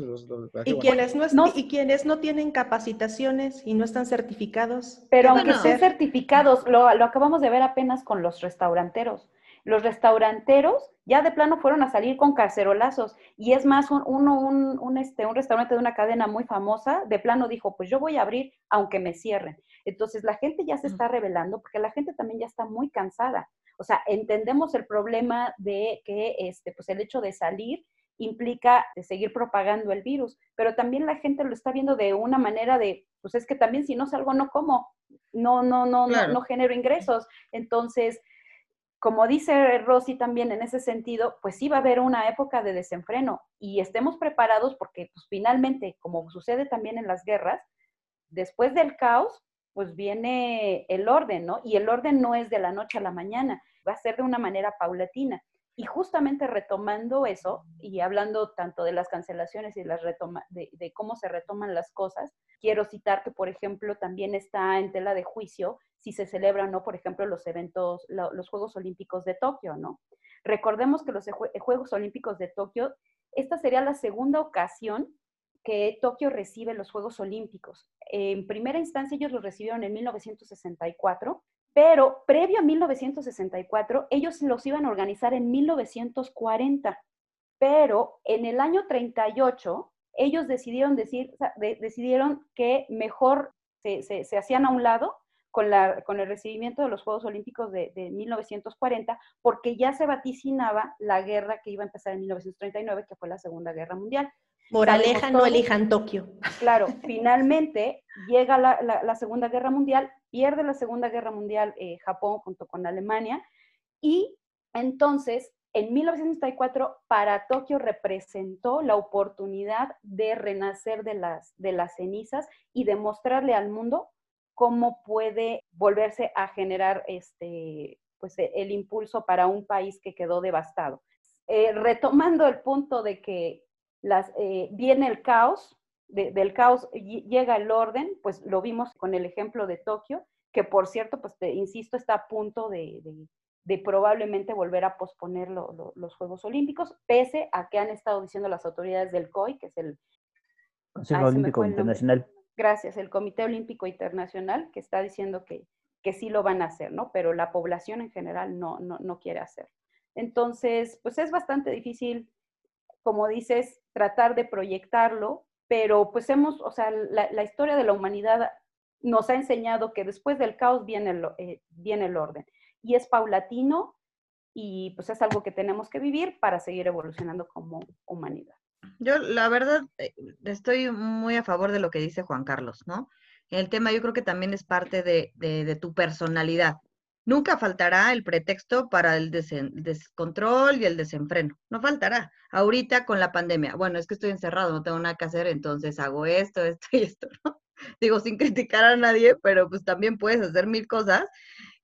¿Y, quienes no, y quienes no tienen capacitaciones y no están certificados. Pero aunque sean certificados, lo, lo acabamos de ver apenas con los restauranteros los restauranteros ya de plano fueron a salir con carcerolazos. Y es más, un, un, este, un restaurante de una cadena muy famosa, de plano dijo, pues yo voy a abrir aunque me cierren. Entonces la gente ya se está revelando porque la gente también ya está muy cansada. O sea, entendemos el problema de que este, pues el hecho de salir implica de seguir propagando el virus, pero también la gente lo está viendo de una manera de, pues es que también si no salgo no como, no, no, no, no, no genero ingresos. Entonces, como dice Rosy también en ese sentido, pues sí va a haber una época de desenfreno y estemos preparados porque pues finalmente, como sucede también en las guerras, después del caos, pues viene el orden, ¿no? Y el orden no es de la noche a la mañana, va a ser de una manera paulatina. Y justamente retomando eso y hablando tanto de las cancelaciones y las retoma, de, cómo se retoman las cosas, quiero citar que, por ejemplo, también está en tela de juicio si se celebran no, por ejemplo, los eventos, los Juegos Olímpicos de Tokio, ¿no? Recordemos que los Juegos Olímpicos de Tokio, esta sería la segunda ocasión que Tokio recibe los Juegos Olímpicos. En primera instancia ellos los recibieron en 1964, pero previo a 1964 ellos los iban a organizar en 1940, pero en el año 38 ellos decidieron, decir, decidieron que mejor se, se, hacían a un lado con, la, con, el recibimiento de los Juegos Olímpicos de, de, 1940, porque ya se vaticinaba la guerra que iba a empezar en 1939, que fue la Segunda Guerra Mundial. Moraleja, no elijan Tokio. Claro, finalmente llega la, Segunda Guerra Mundial, pierde la Segunda Guerra Mundial eh, Japón junto con Alemania, y entonces en 1964 para Tokio representó la oportunidad de renacer de las, de las cenizas y demostrarle al mundo cómo puede volverse a generar este, pues, el impulso para un país que quedó devastado. Eh, retomando el punto de que las, eh, viene el caos, del caos llega el orden, pues lo vimos con el ejemplo de Tokio, que por cierto, pues te insisto, está a punto de, probablemente volver a posponer los Juegos Olímpicos, pese a que han estado diciendo las autoridades del COI, que es el Consejo Olímpico Internacional. Gracias, el Comité Olímpico Internacional, que está diciendo que, que sí lo van a hacer, ¿no? Pero la población en general no, no, no quiere hacer. Entonces, pues es bastante difícil como dices, tratar de proyectarlo, pero pues hemos, o sea, la, historia de la humanidad nos ha enseñado que después del caos viene el, eh, viene el orden y es paulatino y pues es algo que tenemos que vivir para seguir evolucionando como humanidad. Yo la verdad eh, estoy muy a favor de lo que dice Juan Carlos, ¿no? El tema yo creo que también es parte de, de tu personalidad. Nunca faltará el pretexto para el descontrol y el desenfreno. No faltará. Ahorita con la pandemia, bueno, es que estoy encerrado, no tengo nada que hacer, entonces hago esto, esto y esto. Digo, sin criticar a nadie, pero pues también puedes hacer mil cosas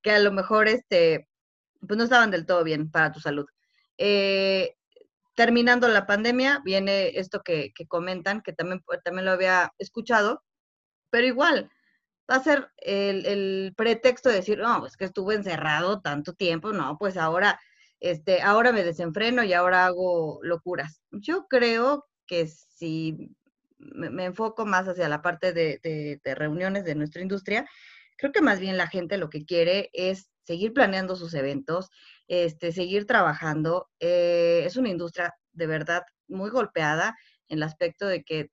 que a lo mejor, este, pues no estaban del todo bien para tu salud. Eh, terminando la pandemia, viene esto que, que comentan, que también, también lo había escuchado, pero igual, va a ser el, pretexto de decir, no, es que estuve encerrado tanto tiempo, no, pues ahora, este, ahora me desenfreno y ahora hago locuras. Yo creo que si me, enfoco más hacia la parte de, reuniones de nuestra industria, creo que más bien la gente lo que quiere es seguir planeando sus eventos, este, seguir trabajando. Eh, es una industria de verdad muy golpeada en el aspecto de que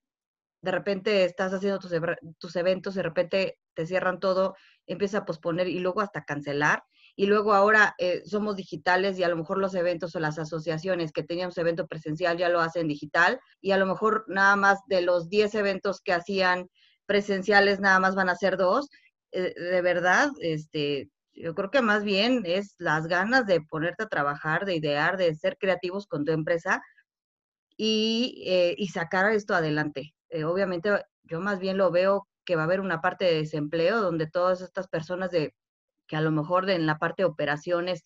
de repente estás haciendo tus, tus eventos, de repente te cierran todo, empieza a posponer y luego hasta cancelar. Y luego ahora eh, somos digitales y a lo mejor los eventos o las asociaciones que teníamos evento presencial ya lo hacen digital y a lo mejor nada más de los 10 eventos que hacían presenciales nada más van a ser dos. Eh, de verdad, este, yo creo que más bien es las ganas de ponerte a trabajar, de idear, de ser creativos con tu empresa y, eh, y sacar esto adelante. obviamente yo más bien lo veo que va a haber una parte de desempleo donde todas estas personas de que a lo mejor en la parte de operaciones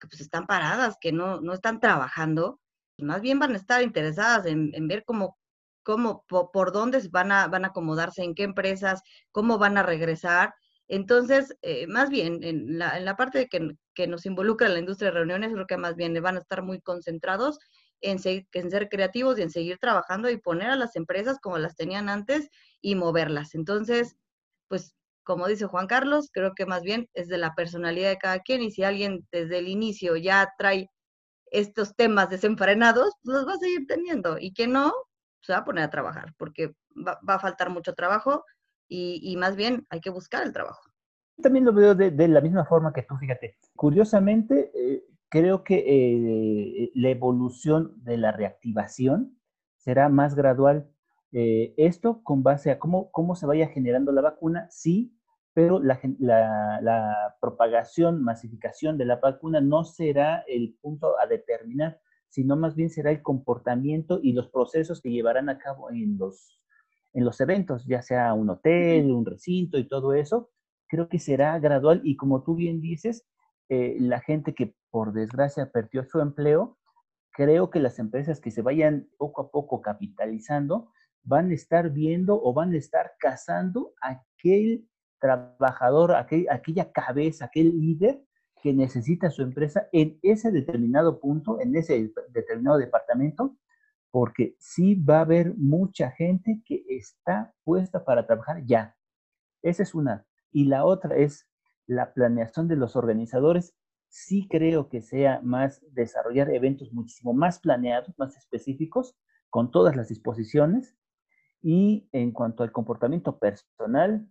pues están paradas, que no, no están trabajando, más bien van a estar interesadas en, ver cómo, cómo por, dónde van a, van a acomodarse, en qué empresas, cómo van a regresar. Entonces, eh, más bien, en la, en la parte de que, que, nos involucra la industria de reuniones, creo que más bien van a estar muy concentrados en, ser creativos y en seguir trabajando y poner a las empresas como las tenían antes y moverlas. Entonces, pues como dice Juan Carlos, creo que más bien es de la personalidad de cada quien y si alguien desde el inicio ya trae estos temas desenfrenados, pues los va a seguir teniendo y que no, se va a poner a trabajar porque va, a faltar mucho trabajo y, más bien hay que buscar el trabajo. También lo veo de, la misma forma que tú, fíjate. Curiosamente, eh, creo que eh, la evolución de la reactivación será más gradual. Eh, esto con base a cómo, cómo se vaya generando la vacuna, sí, pero la, la, propagación, masificación de la vacuna no será el punto a determinar, sino más bien será el comportamiento y los procesos que llevarán a cabo en los, en los eventos, ya sea un hotel, un recinto y todo eso. Creo que será gradual y como tú bien dices, eh, la gente que por desgracia perdió su empleo, creo que las empresas que se vayan poco a poco capitalizando van a estar viendo o van a estar cazando aquel trabajador, aquella cabeza, aquel líder que necesita su empresa en ese determinado punto, en ese determinado departamento, porque sí va a haber mucha gente que está puesta para trabajar ya. Esa es una. Y la otra es la planeación de los organizadores. Sí creo que sea más desarrollar eventos muchísimo más planeados, más específicos, con todas las disposiciones. Y en cuanto al comportamiento personal,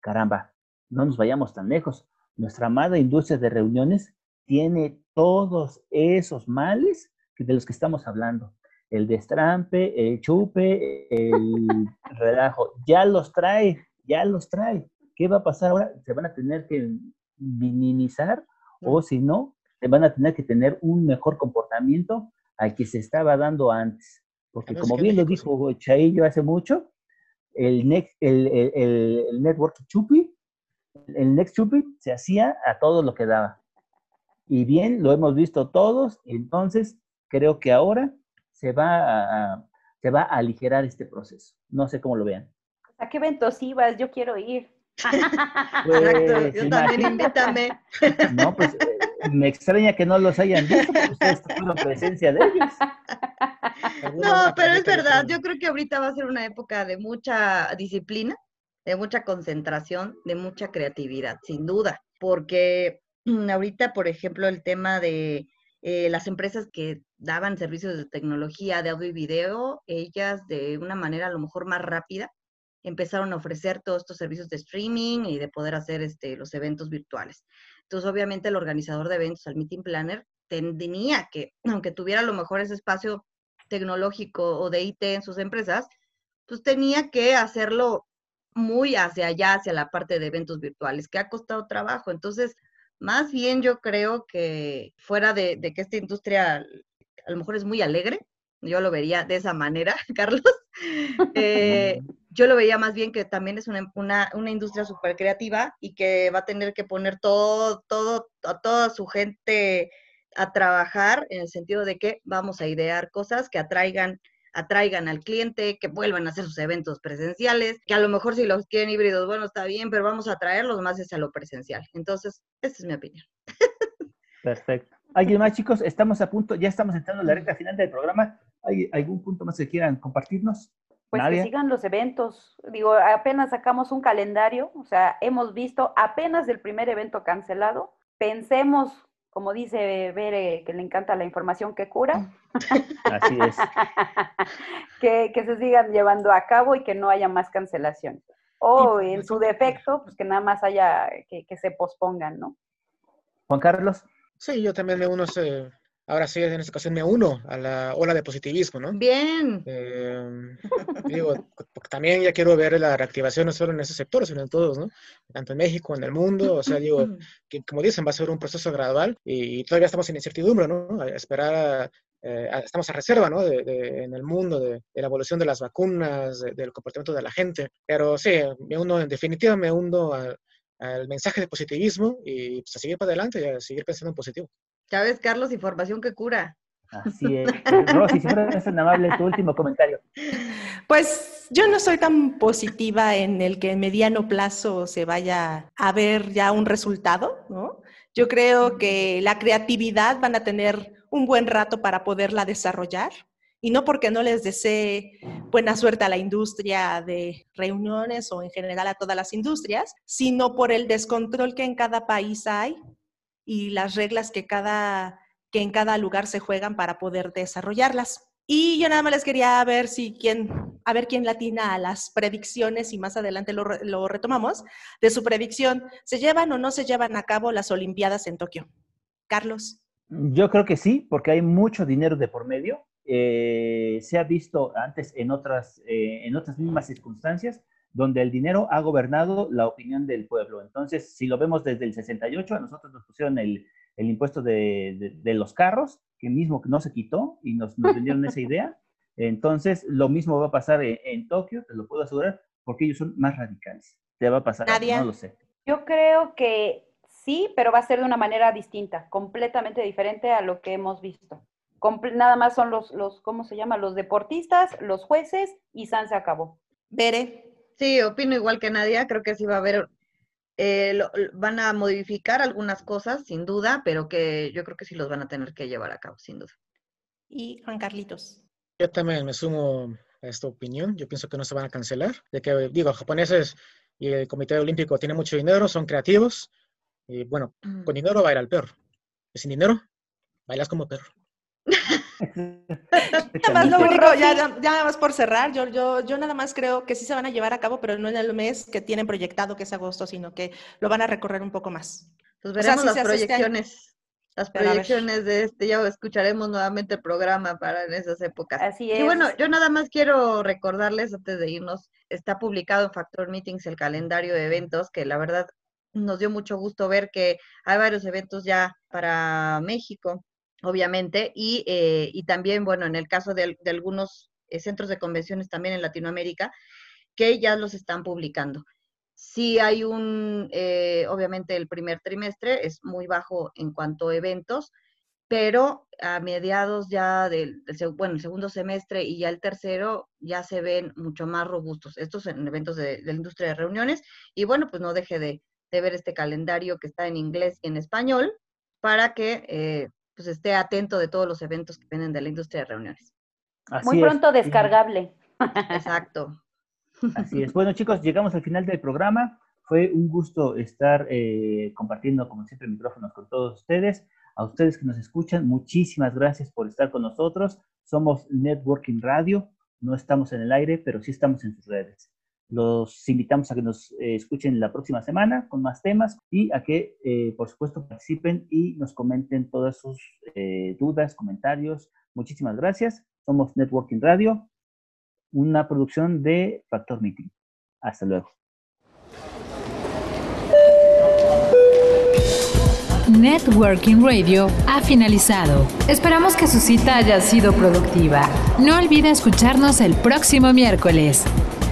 caramba, no nos vayamos tan lejos. Nuestra amada industria de reuniones tiene todos esos males de los que estamos hablando. El destrampe, el chupe, el relajo, ya los trae, ya los trae. ¿Qué va a pasar ahora? Se van a tener que minimizar o si no, se van a tener que tener un mejor comportamiento al que se estaba dando antes. Porque como bien lo dijo Chaillo hace mucho, el, next, el, el, network chupi, el next chupi se hacía a todo lo que daba. Y bien, lo hemos visto todos, entonces creo que ahora se va a, se va a aligerar este proceso. No sé cómo lo vean. ¿A qué eventos ibas? Yo quiero ir. Pues, yo también invítame. No, pues me extraña que no los hayan visto, porque ustedes tuvieron presencia de ellos. No, pero es verdad, yo creo que ahorita va a ser una época de mucha disciplina, de mucha concentración, de mucha creatividad, sin duda, porque ahorita, por ejemplo, el tema de eh, las empresas que daban servicios de tecnología de audio y video, ellas de una manera a lo mejor más rápida empezaron a ofrecer todos estos servicios de streaming y de poder hacer este, los eventos virtuales. Entonces, obviamente, el organizador de eventos, el meeting planner, tenía que, aunque tuviera a lo mejor ese espacio tecnológico o de IT en sus empresas, pues tenía que hacerlo muy hacia allá, hacia la parte de eventos virtuales, que ha costado trabajo. Entonces, más bien yo creo que fuera de, que esta industria a lo mejor es muy alegre, yo lo vería de esa manera, Carlos, eh, yo lo veía más bien que también es una, una, industria súper creativa y que va a tener que poner todo, todo, a toda su gente a trabajar en el sentido de que vamos a idear cosas que atraigan atraigan al cliente, que vuelvan a hacer sus eventos presenciales, que a lo mejor si los quieren híbridos, bueno, está bien, pero vamos a traerlos más hacia lo presencial. Entonces, esa es mi opinión. Perfecto. ¿Alguien más, chicos? Estamos a punto, ya estamos entrando en la recta final del programa. ¿Hay algún punto más que quieran compartirnos? Pues que sigan los eventos. Digo, apenas sacamos un calendario, o sea, hemos visto apenas el primer evento cancelado. Pensemos, como dice Bere, que le encanta la información que cura. Así es. que, se sigan llevando a cabo y que no haya más cancelaciones. O en su defecto, pues que nada más haya que, que se pospongan, ¿no? Juan Carlos. Sí, yo también me uno, ahora sí, en esta ocasión me uno a la ola de positivismo, ¿no? Bien. Eh, digo, también ya quiero ver la reactivación no solo en ese sector, sino en todos, ¿no? Tanto en México, en el mundo, o sea, digo, que como dicen, va a ser un proceso gradual y, todavía estamos en incertidumbre, ¿no? A esperar eh, estamos a reserva ¿no? de, en el mundo de, la evolución de las vacunas, del comportamiento de la gente. Pero sí, me uno, en definitiva, me uno a, al mensaje de positivismo y pues, a seguir para adelante y a seguir pensando en positivo. Ya ves, Carlos, información que cura. Así es. Rosy, si fueras tan amable, tu último comentario. Pues yo no soy tan positiva en el que en mediano plazo se vaya a ver ya un resultado, ¿no? Yo creo que la creatividad van a tener un buen rato para poderla desarrollar y no porque no les desee buena suerte a la industria de reuniones o en general a todas las industrias, sino por el descontrol que en cada país hay y las reglas que, cada, que en cada lugar se juegan para poder desarrollarlas. Y yo nada más les quería ver si quién, a ver quién latina a las predicciones y más adelante lo, lo retomamos, de su predicción, ¿se llevan o no se llevan a cabo las Olimpiadas en Tokio? Carlos. Yo creo que sí, porque hay mucho dinero de por medio eh, se ha visto antes en otras, eh, en otras mismas circunstancias donde el dinero ha gobernado la opinión del pueblo. Entonces, si lo vemos desde el 68, a nosotros nos pusieron el, el impuesto de, de, los carros, que mismo no se quitó y nos, nos vendieron esa idea. Entonces, lo mismo va a pasar en, Tokio, te lo puedo asegurar, porque ellos son más radicales. Te va a pasar, no lo sé. Yo creo que sí, pero va a ser de una manera distinta, completamente diferente a lo que hemos visto nada más son los, los, ¿cómo se llama? Los deportistas, los jueces y San se acabó. Bere. Sí, opino igual que Nadia, creo que sí va a haber, eh, van a modificar algunas cosas, sin duda, pero que yo creo que sí los van a tener que llevar a cabo, sin duda. Y Juan Carlitos. Yo también me sumo a esta opinión. Yo pienso que no se van a cancelar. De que, digo, japoneses y el Comité Olímpico tienen mucho dinero, son creativos. Y bueno, Mm. con dinero baila el perro. Y sin dinero, bailas como perro. Nada más lo único, ya, ya nada más por cerrar, yo, yo, yo nada más creo que sí se van a llevar a cabo, pero no en el mes que tienen proyectado, que es agosto, sino que lo van a recorrer un poco más. Pues O sea, veremos sí las este proyecciones. Las proyecciones de este, ya escucharemos nuevamente el programa para en esas épocas. Así Y es. bueno, yo nada más quiero recordarles antes de irnos, está publicado en Factor Meetings el calendario de eventos, que la verdad nos dio mucho gusto ver que hay varios eventos ya para México, obviamente, y, eh, y también, bueno, en el caso de, al- de algunos eh, centros de convenciones también en Latinoamérica, que ya los están publicando. Sí hay un, eh, obviamente el primer trimestre es muy bajo en cuanto a eventos, pero a mediados ya del, bueno, segundo semestre y ya el tercero ya se ven mucho más robustos. Estos en eventos de, la industria de reuniones. Y bueno, pues no deje de, de ver este calendario que está en inglés y en español para que pues esté atento de todos los eventos que vienen de la industria de reuniones. Así Muy pronto descargable. Exacto. Así es. Bueno, chicos, llegamos al final del programa. Fue un gusto estar eh, compartiendo, como siempre, micrófonos con todos ustedes. A ustedes que nos escuchan, muchísimas gracias por estar con nosotros. Somos Networking Radio. No estamos en el aire, pero sí estamos en sus redes. Los invitamos a que nos eh, escuchen la próxima semana con más temas y a que, eh, por supuesto, participen y nos comenten todas sus eh, dudas, comentarios. Muchísimas gracias. Somos Networking Radio una producción de Factor Meeting. Hasta luego. Networking Radio ha finalizado. Esperamos que su cita haya sido productiva. No olvide escucharnos el próximo miércoles.